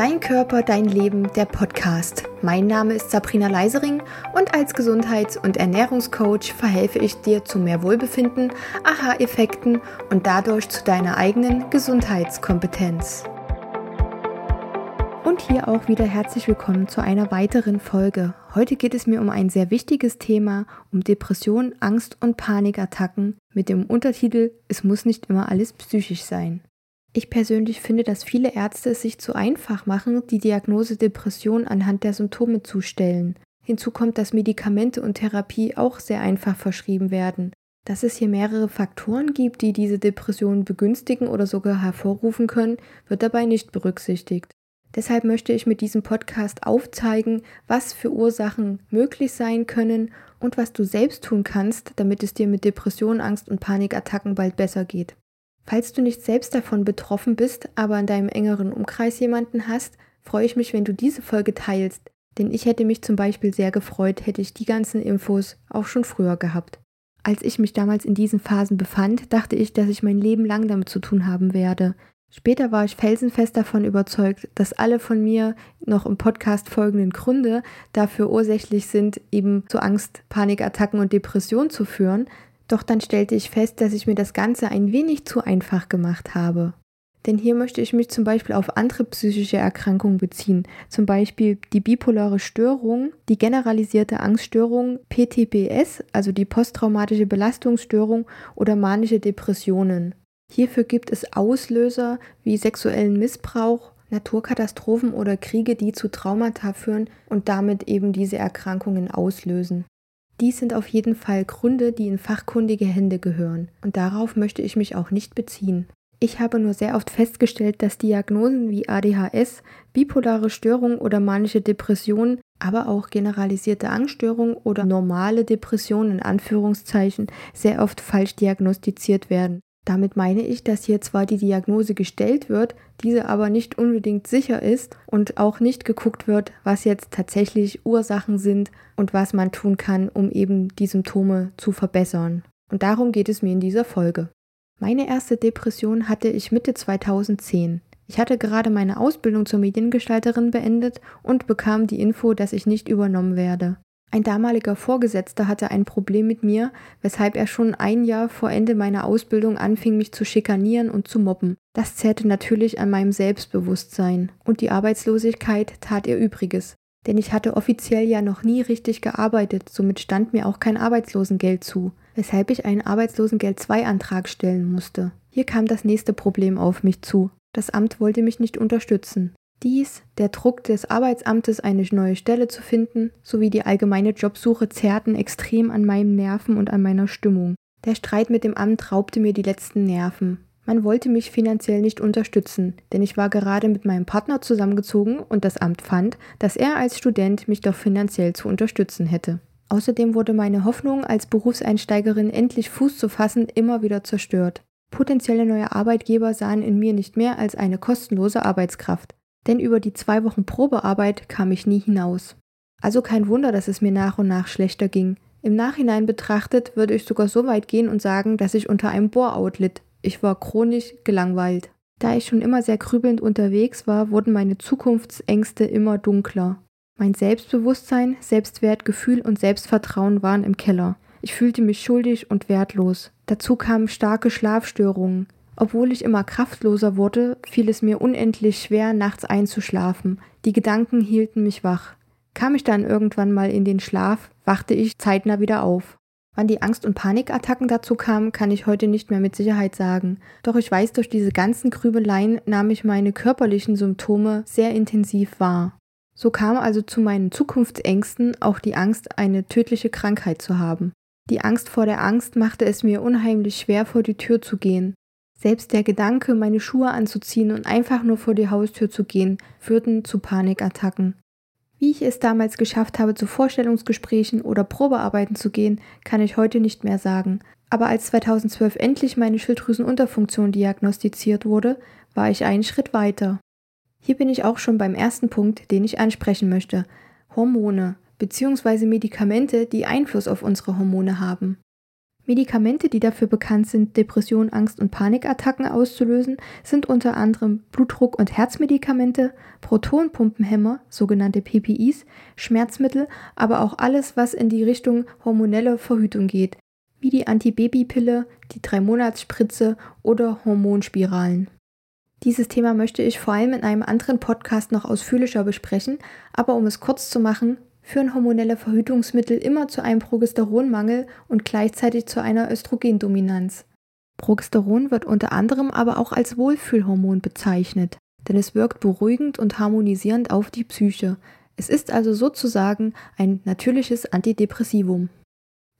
Dein Körper, dein Leben, der Podcast. Mein Name ist Sabrina Leisering und als Gesundheits- und Ernährungscoach verhelfe ich dir zu mehr Wohlbefinden, Aha-Effekten und dadurch zu deiner eigenen Gesundheitskompetenz. Und hier auch wieder herzlich willkommen zu einer weiteren Folge. Heute geht es mir um ein sehr wichtiges Thema, um Depression, Angst und Panikattacken mit dem Untertitel Es muss nicht immer alles psychisch sein. Ich persönlich finde, dass viele Ärzte es sich zu einfach machen, die Diagnose Depression anhand der Symptome zu stellen. Hinzu kommt, dass Medikamente und Therapie auch sehr einfach verschrieben werden. Dass es hier mehrere Faktoren gibt, die diese Depression begünstigen oder sogar hervorrufen können, wird dabei nicht berücksichtigt. Deshalb möchte ich mit diesem Podcast aufzeigen, was für Ursachen möglich sein können und was du selbst tun kannst, damit es dir mit Depression, Angst und Panikattacken bald besser geht. Falls du nicht selbst davon betroffen bist, aber in deinem engeren Umkreis jemanden hast, freue ich mich, wenn du diese Folge teilst, denn ich hätte mich zum Beispiel sehr gefreut, hätte ich die ganzen Infos auch schon früher gehabt. Als ich mich damals in diesen Phasen befand, dachte ich, dass ich mein Leben lang damit zu tun haben werde. Später war ich felsenfest davon überzeugt, dass alle von mir noch im Podcast folgenden Gründe dafür ursächlich sind, eben zu Angst, Panikattacken und Depressionen zu führen, doch dann stellte ich fest, dass ich mir das Ganze ein wenig zu einfach gemacht habe. Denn hier möchte ich mich zum Beispiel auf andere psychische Erkrankungen beziehen, zum Beispiel die bipolare Störung, die generalisierte Angststörung, PTBS, also die posttraumatische Belastungsstörung oder manische Depressionen. Hierfür gibt es Auslöser wie sexuellen Missbrauch, Naturkatastrophen oder Kriege, die zu Traumata führen und damit eben diese Erkrankungen auslösen. Dies sind auf jeden Fall Gründe, die in fachkundige Hände gehören, und darauf möchte ich mich auch nicht beziehen. Ich habe nur sehr oft festgestellt, dass Diagnosen wie ADHS, bipolare Störung oder manische Depression, aber auch generalisierte Angststörung oder normale Depression in Anführungszeichen sehr oft falsch diagnostiziert werden. Damit meine ich, dass hier zwar die Diagnose gestellt wird, diese aber nicht unbedingt sicher ist und auch nicht geguckt wird, was jetzt tatsächlich Ursachen sind und was man tun kann, um eben die Symptome zu verbessern. Und darum geht es mir in dieser Folge. Meine erste Depression hatte ich Mitte 2010. Ich hatte gerade meine Ausbildung zur Mediengestalterin beendet und bekam die Info, dass ich nicht übernommen werde. Ein damaliger Vorgesetzter hatte ein Problem mit mir, weshalb er schon ein Jahr vor Ende meiner Ausbildung anfing, mich zu schikanieren und zu mobben. Das zerrte natürlich an meinem Selbstbewusstsein. Und die Arbeitslosigkeit tat ihr Übriges. Denn ich hatte offiziell ja noch nie richtig gearbeitet, somit stand mir auch kein Arbeitslosengeld zu, weshalb ich einen Arbeitslosengeld 2 Antrag stellen musste. Hier kam das nächste Problem auf mich zu. Das Amt wollte mich nicht unterstützen. Dies, der Druck des Arbeitsamtes, eine neue Stelle zu finden, sowie die allgemeine Jobsuche zerrten extrem an meinen Nerven und an meiner Stimmung. Der Streit mit dem Amt raubte mir die letzten Nerven. Man wollte mich finanziell nicht unterstützen, denn ich war gerade mit meinem Partner zusammengezogen und das Amt fand, dass er als Student mich doch finanziell zu unterstützen hätte. Außerdem wurde meine Hoffnung, als Berufseinsteigerin endlich Fuß zu fassen, immer wieder zerstört. Potenzielle neue Arbeitgeber sahen in mir nicht mehr als eine kostenlose Arbeitskraft denn über die zwei Wochen Probearbeit kam ich nie hinaus. Also kein Wunder, dass es mir nach und nach schlechter ging. Im Nachhinein betrachtet würde ich sogar so weit gehen und sagen, dass ich unter einem Bore-out litt. Ich war chronisch gelangweilt. Da ich schon immer sehr grübelnd unterwegs war, wurden meine Zukunftsängste immer dunkler. Mein Selbstbewusstsein, Selbstwertgefühl und Selbstvertrauen waren im Keller. Ich fühlte mich schuldig und wertlos. Dazu kamen starke Schlafstörungen. Obwohl ich immer kraftloser wurde, fiel es mir unendlich schwer, nachts einzuschlafen. Die Gedanken hielten mich wach. Kam ich dann irgendwann mal in den Schlaf, wachte ich zeitnah wieder auf. Wann die Angst- und Panikattacken dazu kamen, kann ich heute nicht mehr mit Sicherheit sagen. Doch ich weiß, durch diese ganzen Grübeleien nahm ich meine körperlichen Symptome sehr intensiv wahr. So kam also zu meinen Zukunftsängsten auch die Angst, eine tödliche Krankheit zu haben. Die Angst vor der Angst machte es mir unheimlich schwer, vor die Tür zu gehen. Selbst der Gedanke, meine Schuhe anzuziehen und einfach nur vor die Haustür zu gehen, führten zu Panikattacken. Wie ich es damals geschafft habe, zu Vorstellungsgesprächen oder Probearbeiten zu gehen, kann ich heute nicht mehr sagen. Aber als 2012 endlich meine Schilddrüsenunterfunktion diagnostiziert wurde, war ich einen Schritt weiter. Hier bin ich auch schon beim ersten Punkt, den ich ansprechen möchte. Hormone bzw. Medikamente, die Einfluss auf unsere Hormone haben. Medikamente, die dafür bekannt sind, Depression, Angst und Panikattacken auszulösen, sind unter anderem Blutdruck- und Herzmedikamente, Protonpumpenhämmer, sogenannte PPIs, Schmerzmittel, aber auch alles, was in die Richtung hormonelle Verhütung geht, wie die Antibabypille, die Drei-Monats-Spritze oder Hormonspiralen. Dieses Thema möchte ich vor allem in einem anderen Podcast noch ausführlicher besprechen, aber um es kurz zu machen, führen hormonelle Verhütungsmittel immer zu einem Progesteronmangel und gleichzeitig zu einer Östrogendominanz. Progesteron wird unter anderem aber auch als Wohlfühlhormon bezeichnet, denn es wirkt beruhigend und harmonisierend auf die Psyche. Es ist also sozusagen ein natürliches Antidepressivum.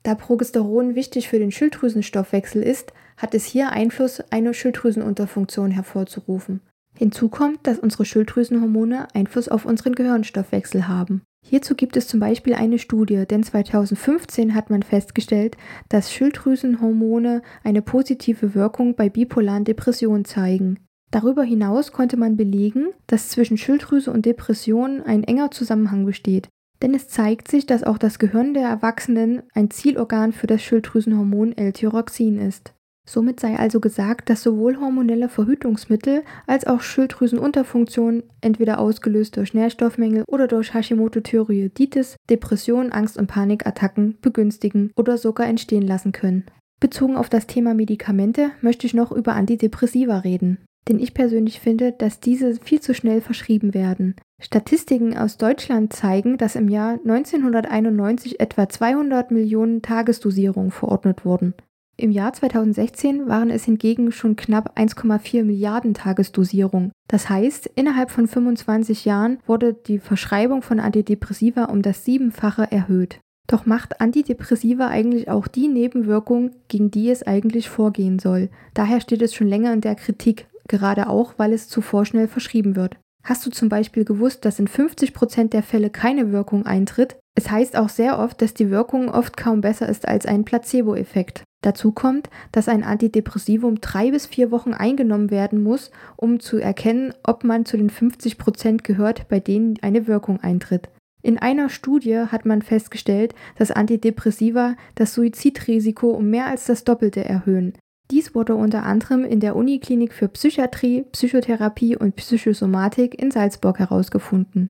Da Progesteron wichtig für den Schilddrüsenstoffwechsel ist, hat es hier Einfluss, eine Schilddrüsenunterfunktion hervorzurufen. Hinzu kommt, dass unsere Schilddrüsenhormone Einfluss auf unseren Gehirnstoffwechsel haben. Hierzu gibt es zum Beispiel eine Studie, denn 2015 hat man festgestellt, dass Schilddrüsenhormone eine positive Wirkung bei bipolaren Depressionen zeigen. Darüber hinaus konnte man belegen, dass zwischen Schilddrüse und Depression ein enger Zusammenhang besteht, denn es zeigt sich, dass auch das Gehirn der Erwachsenen ein Zielorgan für das Schilddrüsenhormon L-Tyroxin ist. Somit sei also gesagt, dass sowohl hormonelle Verhütungsmittel als auch Schilddrüsenunterfunktion, entweder ausgelöst durch Nährstoffmängel oder durch Hashimoto-Thyreoiditis, Depressionen, Angst- und Panikattacken begünstigen oder sogar entstehen lassen können. Bezogen auf das Thema Medikamente möchte ich noch über Antidepressiva reden. Denn ich persönlich finde, dass diese viel zu schnell verschrieben werden. Statistiken aus Deutschland zeigen, dass im Jahr 1991 etwa 200 Millionen Tagesdosierungen verordnet wurden. Im Jahr 2016 waren es hingegen schon knapp 1,4 Milliarden Tagesdosierungen. Das heißt, innerhalb von 25 Jahren wurde die Verschreibung von Antidepressiva um das Siebenfache erhöht. Doch macht Antidepressiva eigentlich auch die Nebenwirkung, gegen die es eigentlich vorgehen soll. Daher steht es schon länger in der Kritik, gerade auch, weil es zuvor schnell verschrieben wird. Hast du zum Beispiel gewusst, dass in 50 Prozent der Fälle keine Wirkung eintritt? Es heißt auch sehr oft, dass die Wirkung oft kaum besser ist als ein Placebo-Effekt. Dazu kommt, dass ein Antidepressivum drei bis vier Wochen eingenommen werden muss, um zu erkennen, ob man zu den 50 Prozent gehört, bei denen eine Wirkung eintritt. In einer Studie hat man festgestellt, dass Antidepressiva das Suizidrisiko um mehr als das Doppelte erhöhen. Dies wurde unter anderem in der Uniklinik für Psychiatrie, Psychotherapie und Psychosomatik in Salzburg herausgefunden.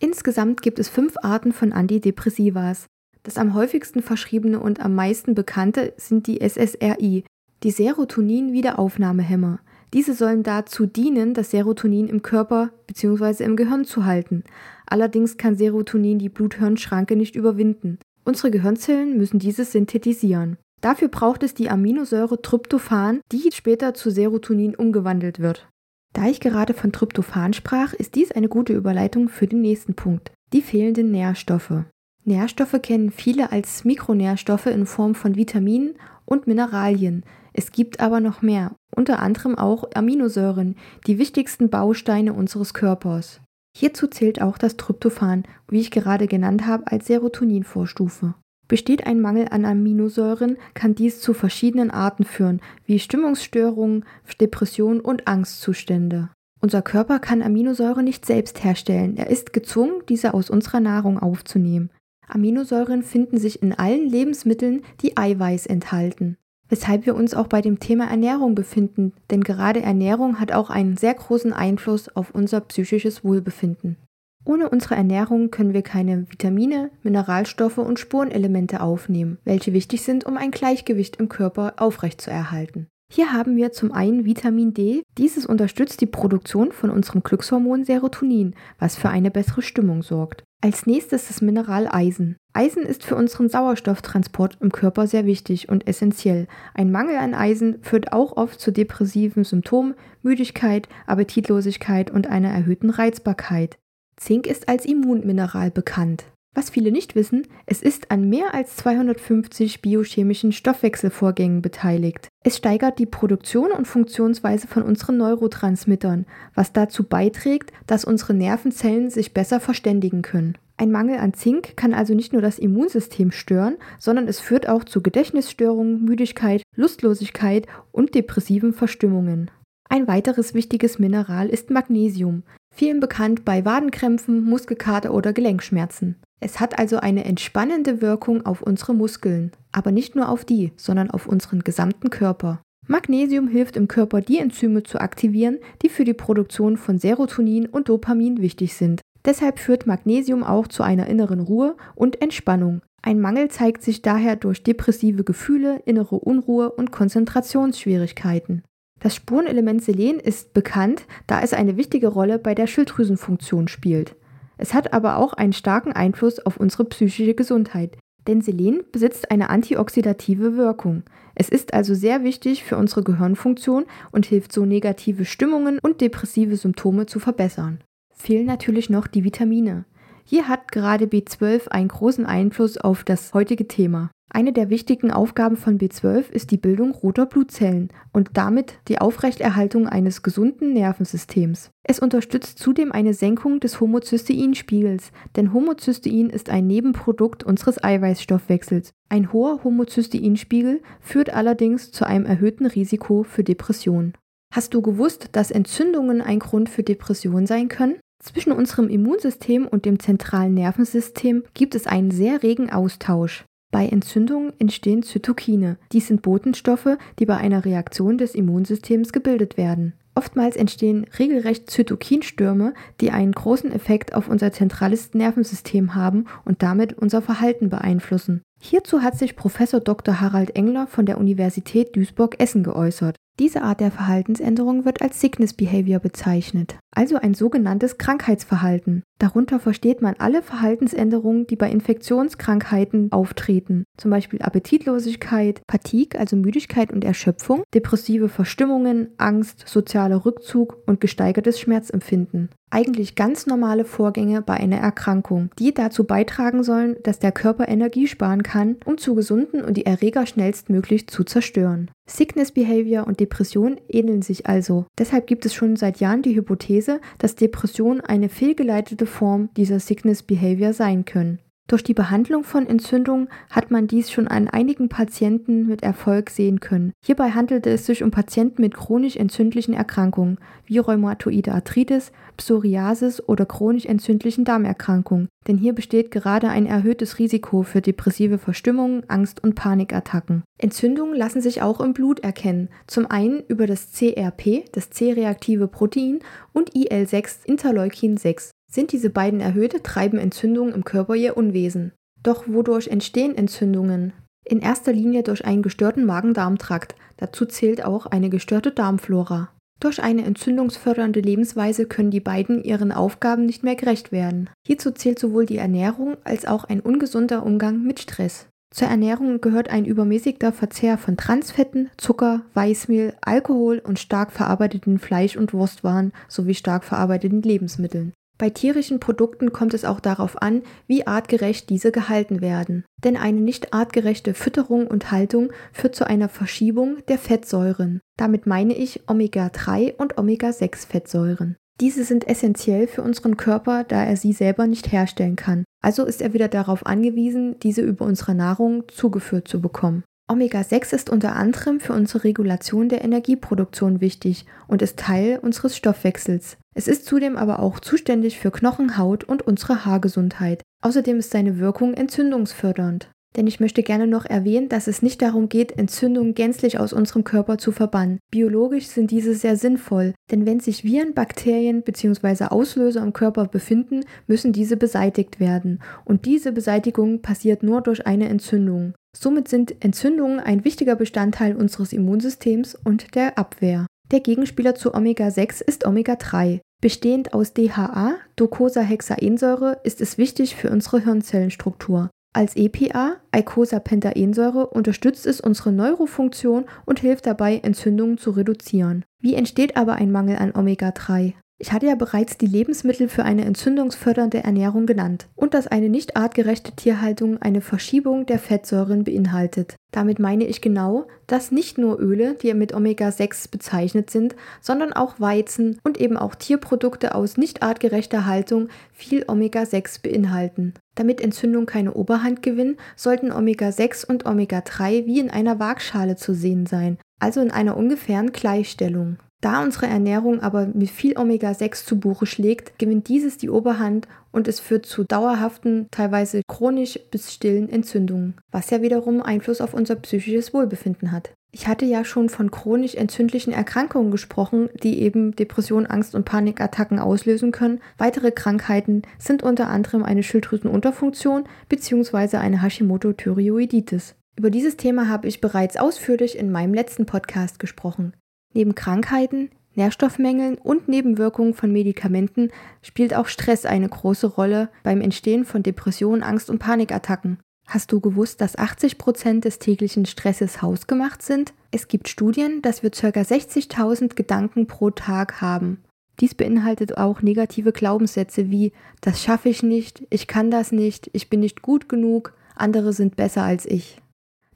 Insgesamt gibt es fünf Arten von Antidepressivas. Das am häufigsten verschriebene und am meisten bekannte sind die SSRI, die Serotonin-Wiederaufnahmehämmer. Diese sollen dazu dienen, das Serotonin im Körper bzw. im Gehirn zu halten. Allerdings kann Serotonin die Blut-Hirn-Schranke nicht überwinden. Unsere Gehirnzellen müssen dieses synthetisieren. Dafür braucht es die Aminosäure Tryptophan, die später zu Serotonin umgewandelt wird. Da ich gerade von Tryptophan sprach, ist dies eine gute Überleitung für den nächsten Punkt, die fehlenden Nährstoffe. Nährstoffe kennen viele als Mikronährstoffe in Form von Vitaminen und Mineralien. Es gibt aber noch mehr, unter anderem auch Aminosäuren, die wichtigsten Bausteine unseres Körpers. Hierzu zählt auch das Tryptophan, wie ich gerade genannt habe, als Serotoninvorstufe. Besteht ein Mangel an Aminosäuren, kann dies zu verschiedenen Arten führen, wie Stimmungsstörungen, Depressionen und Angstzustände. Unser Körper kann Aminosäuren nicht selbst herstellen, er ist gezwungen, diese aus unserer Nahrung aufzunehmen. Aminosäuren finden sich in allen Lebensmitteln, die Eiweiß enthalten. Weshalb wir uns auch bei dem Thema Ernährung befinden, denn gerade Ernährung hat auch einen sehr großen Einfluss auf unser psychisches Wohlbefinden. Ohne unsere Ernährung können wir keine Vitamine, Mineralstoffe und Spurenelemente aufnehmen, welche wichtig sind, um ein Gleichgewicht im Körper aufrechtzuerhalten. Hier haben wir zum einen Vitamin D. Dieses unterstützt die Produktion von unserem Glückshormon Serotonin, was für eine bessere Stimmung sorgt. Als nächstes das Mineral Eisen. Eisen ist für unseren Sauerstofftransport im Körper sehr wichtig und essentiell. Ein Mangel an Eisen führt auch oft zu depressiven Symptomen, Müdigkeit, Appetitlosigkeit und einer erhöhten Reizbarkeit. Zink ist als Immunmineral bekannt. Was viele nicht wissen, es ist an mehr als 250 biochemischen Stoffwechselvorgängen beteiligt. Es steigert die Produktion und Funktionsweise von unseren Neurotransmittern, was dazu beiträgt, dass unsere Nervenzellen sich besser verständigen können. Ein Mangel an Zink kann also nicht nur das Immunsystem stören, sondern es führt auch zu Gedächtnisstörungen, Müdigkeit, Lustlosigkeit und depressiven Verstimmungen. Ein weiteres wichtiges Mineral ist Magnesium, vielen bekannt bei Wadenkrämpfen, Muskelkater oder Gelenkschmerzen. Es hat also eine entspannende Wirkung auf unsere Muskeln. aber nicht nur auf die, sondern auf unseren gesamten Körper. Magnesium hilft im Körper, die Enzyme zu aktivieren, die für die Produktion von Serotonin und Dopamin wichtig sind. Deshalb führt Magnesium auch zu einer inneren Ruhe und Entspannung. Ein Mangel zeigt sich daher durch depressive Gefühle, innere Unruhe und Konzentrationsschwierigkeiten. Das Spurenelement Selen ist bekannt, da es eine wichtige Rolle bei der Schilddrüsenfunktion spielt. Es hat aber auch einen starken Einfluss auf unsere psychische Gesundheit, denn Selen besitzt eine antioxidative Wirkung. Es ist also sehr wichtig für unsere Gehirnfunktion und hilft so negative Stimmungen und depressive Symptome zu verbessern. Fehlen natürlich noch die Vitamine. Hier hat gerade B12 einen großen Einfluss auf das heutige Thema. Eine der wichtigen Aufgaben von B12 ist die Bildung roter Blutzellen und damit die Aufrechterhaltung eines gesunden Nervensystems. Es unterstützt zudem eine Senkung des Homozysteinspiegels, denn Homozystein ist ein Nebenprodukt unseres Eiweißstoffwechsels. Ein hoher Homozysteinspiegel führt allerdings zu einem erhöhten Risiko für Depressionen. Hast du gewusst, dass Entzündungen ein Grund für Depression sein können? Zwischen unserem Immunsystem und dem zentralen Nervensystem gibt es einen sehr regen Austausch. Bei Entzündungen entstehen Zytokine. Dies sind Botenstoffe, die bei einer Reaktion des Immunsystems gebildet werden. Oftmals entstehen regelrecht Zytokinstürme, die einen großen Effekt auf unser zentrales Nervensystem haben und damit unser Verhalten beeinflussen. Hierzu hat sich Professor Dr. Harald Engler von der Universität Duisburg-Essen geäußert. Diese Art der Verhaltensänderung wird als Sickness Behavior bezeichnet, also ein sogenanntes Krankheitsverhalten. Darunter versteht man alle Verhaltensänderungen, die bei Infektionskrankheiten auftreten, zum Beispiel Appetitlosigkeit, Fatigue, also Müdigkeit und Erschöpfung, depressive Verstimmungen, Angst, sozialer Rückzug und gesteigertes Schmerzempfinden eigentlich ganz normale Vorgänge bei einer Erkrankung, die dazu beitragen sollen, dass der Körper Energie sparen kann, um zu gesunden und die Erreger schnellstmöglich zu zerstören. Sickness Behavior und Depression ähneln sich also. Deshalb gibt es schon seit Jahren die Hypothese, dass Depression eine fehlgeleitete Form dieser Sickness Behavior sein können. Durch die Behandlung von Entzündungen hat man dies schon an einigen Patienten mit Erfolg sehen können. Hierbei handelte es sich um Patienten mit chronisch entzündlichen Erkrankungen wie rheumatoide Arthritis, Psoriasis oder chronisch entzündlichen Darmerkrankungen, denn hier besteht gerade ein erhöhtes Risiko für depressive Verstimmungen, Angst- und Panikattacken. Entzündungen lassen sich auch im Blut erkennen, zum einen über das CRP, das C-reaktive Protein, und IL-6, Interleukin 6. Sind diese beiden erhöht, treiben Entzündungen im Körper ihr Unwesen. Doch wodurch entstehen Entzündungen? In erster Linie durch einen gestörten Magen-Darm-Trakt. Dazu zählt auch eine gestörte Darmflora. Durch eine entzündungsfördernde Lebensweise können die beiden ihren Aufgaben nicht mehr gerecht werden. Hierzu zählt sowohl die Ernährung als auch ein ungesunder Umgang mit Stress. Zur Ernährung gehört ein übermäßigter Verzehr von Transfetten, Zucker, Weißmehl, Alkohol und stark verarbeiteten Fleisch- und Wurstwaren sowie stark verarbeiteten Lebensmitteln. Bei tierischen Produkten kommt es auch darauf an, wie artgerecht diese gehalten werden. Denn eine nicht artgerechte Fütterung und Haltung führt zu einer Verschiebung der Fettsäuren. Damit meine ich Omega-3 und Omega-6-Fettsäuren. Diese sind essentiell für unseren Körper, da er sie selber nicht herstellen kann. Also ist er wieder darauf angewiesen, diese über unsere Nahrung zugeführt zu bekommen. Omega-6 ist unter anderem für unsere Regulation der Energieproduktion wichtig und ist Teil unseres Stoffwechsels. Es ist zudem aber auch zuständig für Knochen, Haut und unsere Haargesundheit. Außerdem ist seine Wirkung entzündungsfördernd. Denn ich möchte gerne noch erwähnen, dass es nicht darum geht, Entzündungen gänzlich aus unserem Körper zu verbannen. Biologisch sind diese sehr sinnvoll, denn wenn sich Viren, Bakterien bzw. Auslöser im Körper befinden, müssen diese beseitigt werden. Und diese Beseitigung passiert nur durch eine Entzündung. Somit sind Entzündungen ein wichtiger Bestandteil unseres Immunsystems und der Abwehr. Der Gegenspieler zu Omega-6 ist Omega-3. Bestehend aus DHA, Docosahexaensäure, ist es wichtig für unsere Hirnzellenstruktur. Als EPA, Eicosapentaensäure, unterstützt es unsere Neurofunktion und hilft dabei, Entzündungen zu reduzieren. Wie entsteht aber ein Mangel an Omega-3? Ich hatte ja bereits die Lebensmittel für eine entzündungsfördernde Ernährung genannt und dass eine nicht artgerechte Tierhaltung eine Verschiebung der Fettsäuren beinhaltet. Damit meine ich genau, dass nicht nur Öle, die mit Omega-6 bezeichnet sind, sondern auch Weizen und eben auch Tierprodukte aus nicht artgerechter Haltung viel Omega-6 beinhalten. Damit Entzündungen keine Oberhand gewinnen, sollten Omega-6 und Omega-3 wie in einer Waagschale zu sehen sein, also in einer ungefähren Gleichstellung. Da unsere Ernährung aber mit viel Omega-6 zu Buche schlägt, gewinnt dieses die Oberhand und es führt zu dauerhaften, teilweise chronisch bis stillen Entzündungen, was ja wiederum Einfluss auf unser psychisches Wohlbefinden hat. Ich hatte ja schon von chronisch entzündlichen Erkrankungen gesprochen, die eben Depression, Angst und Panikattacken auslösen können. Weitere Krankheiten sind unter anderem eine Schilddrüsenunterfunktion bzw. eine Hashimoto-Thyreoiditis. Über dieses Thema habe ich bereits ausführlich in meinem letzten Podcast gesprochen. Neben Krankheiten, Nährstoffmängeln und Nebenwirkungen von Medikamenten spielt auch Stress eine große Rolle beim Entstehen von Depressionen, Angst und Panikattacken. Hast du gewusst, dass 80 Prozent des täglichen Stresses hausgemacht sind? Es gibt Studien, dass wir ca. 60.000 Gedanken pro Tag haben. Dies beinhaltet auch negative Glaubenssätze wie das schaffe ich nicht, ich kann das nicht, ich bin nicht gut genug, andere sind besser als ich.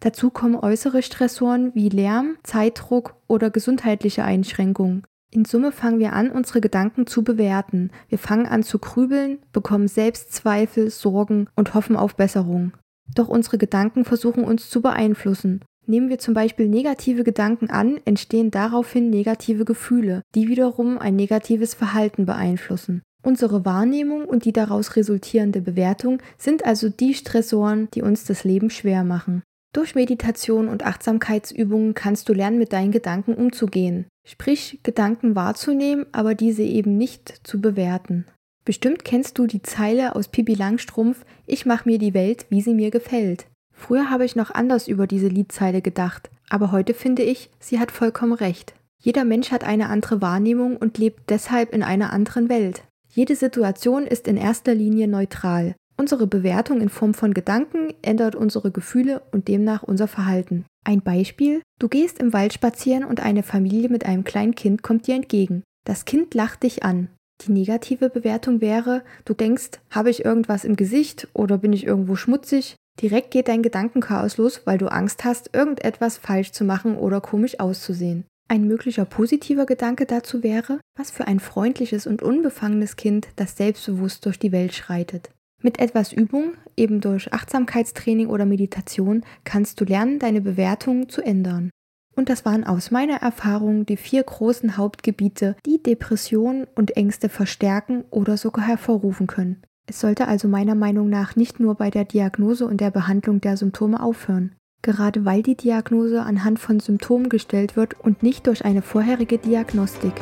Dazu kommen äußere Stressoren wie Lärm, Zeitdruck oder gesundheitliche Einschränkungen. In Summe fangen wir an, unsere Gedanken zu bewerten. Wir fangen an zu grübeln, bekommen Selbstzweifel, Sorgen und hoffen auf Besserung. Doch unsere Gedanken versuchen uns zu beeinflussen. Nehmen wir zum Beispiel negative Gedanken an, entstehen daraufhin negative Gefühle, die wiederum ein negatives Verhalten beeinflussen. Unsere Wahrnehmung und die daraus resultierende Bewertung sind also die Stressoren, die uns das Leben schwer machen. Durch Meditation und Achtsamkeitsübungen kannst du lernen, mit deinen Gedanken umzugehen. Sprich, Gedanken wahrzunehmen, aber diese eben nicht zu bewerten. Bestimmt kennst du die Zeile aus Pippi Langstrumpf, ich mach mir die Welt, wie sie mir gefällt. Früher habe ich noch anders über diese Liedzeile gedacht, aber heute finde ich, sie hat vollkommen recht. Jeder Mensch hat eine andere Wahrnehmung und lebt deshalb in einer anderen Welt. Jede Situation ist in erster Linie neutral. Unsere Bewertung in Form von Gedanken ändert unsere Gefühle und demnach unser Verhalten. Ein Beispiel, du gehst im Wald spazieren und eine Familie mit einem kleinen Kind kommt dir entgegen. Das Kind lacht dich an. Die negative Bewertung wäre, du denkst, habe ich irgendwas im Gesicht oder bin ich irgendwo schmutzig? Direkt geht dein Gedankenchaos los, weil du Angst hast, irgendetwas falsch zu machen oder komisch auszusehen. Ein möglicher positiver Gedanke dazu wäre, was für ein freundliches und unbefangenes Kind, das selbstbewusst durch die Welt schreitet. Mit etwas Übung, eben durch Achtsamkeitstraining oder Meditation, kannst du lernen, deine Bewertungen zu ändern. Und das waren aus meiner Erfahrung die vier großen Hauptgebiete, die Depressionen und Ängste verstärken oder sogar hervorrufen können. Es sollte also meiner Meinung nach nicht nur bei der Diagnose und der Behandlung der Symptome aufhören. Gerade weil die Diagnose anhand von Symptomen gestellt wird und nicht durch eine vorherige Diagnostik.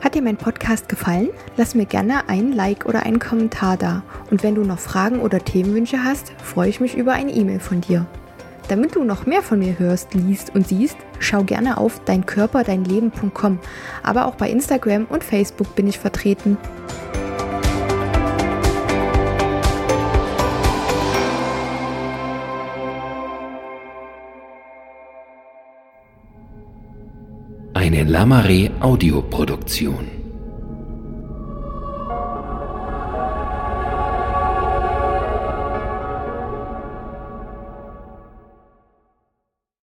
Hat dir mein Podcast gefallen? Lass mir gerne ein Like oder einen Kommentar da. Und wenn du noch Fragen oder Themenwünsche hast, freue ich mich über eine E-Mail von dir. Damit du noch mehr von mir hörst, liest und siehst, schau gerne auf deinkörperdeinleben.com. Aber auch bei Instagram und Facebook bin ich vertreten. Eine Lamare Audioproduktion.